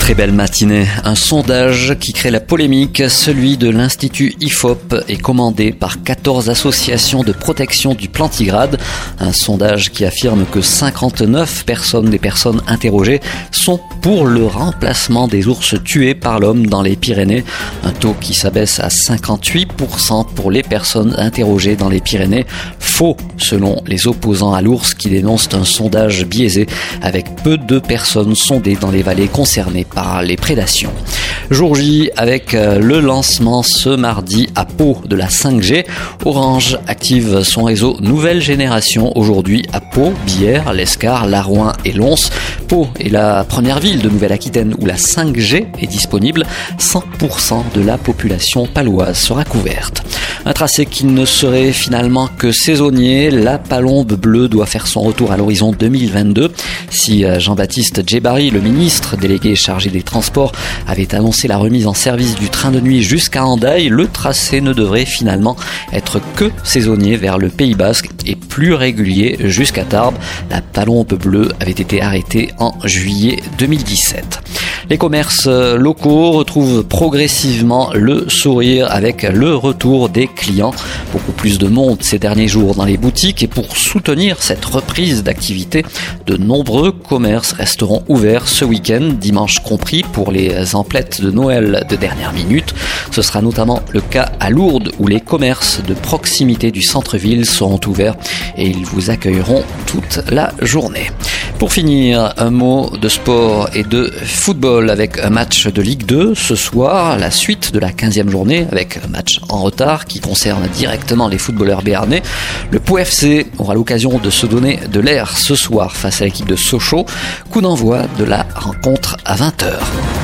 Très belle matinée. Un sondage qui crée la polémique, celui de l'Institut IFOP, est commandé par 14 associations de protection du plantigrade. Un sondage qui affirme que 59 personnes des personnes interrogées sont pour le remplacement des ours tués par l'homme dans les Pyrénées. Un taux qui s'abaisse à 58% pour les personnes interrogées dans les Pyrénées. Faux, selon les opposants à l'ours qui dénoncent un sondage biaisé avec peu de personnes sondées dans les vallées concernées par les prédations. Jour J avec euh, le lancement ce mardi à Pau de la 5G. Orange active son réseau nouvelle génération aujourd'hui à Pau, Bière, l'Escar, Larouin et Lons. Pau est la première ville de Nouvelle-Aquitaine où la 5G est disponible. 100% de la population paloise sera couverte. Un tracé qui ne serait finalement que saisonnier. La palombe bleue doit faire son retour à l'horizon 2022. Si euh, Jean-Baptiste Djebari, le ministre délégué chargé des transports, avait annoncé la remise en service du train de nuit jusqu'à Andaille, le tracé ne devrait finalement être que saisonnier vers le Pays Basque et plus régulier jusqu'à Tarbes. La palombe bleue avait été arrêtée en juillet 2017. Les commerces locaux retrouvent progressivement le sourire avec le retour des clients. Beaucoup plus de monde ces derniers jours dans les boutiques et pour soutenir cette reprise d'activité, de nombreux commerces resteront ouverts ce week-end, dimanche compris, pour les emplettes de Noël de dernière minute. Ce sera notamment le cas à Lourdes où les commerces de proximité du centre-ville seront ouverts et ils vous accueilleront toute la journée. Pour finir, un mot de sport et de football avec un match de Ligue 2 ce soir, la suite de la 15e journée avec un match en retard qui concerne directement les footballeurs béarnais. Le Pau FC aura l'occasion de se donner de l'air ce soir face à l'équipe de Sochaux. Coup d'envoi de la rencontre à 20h.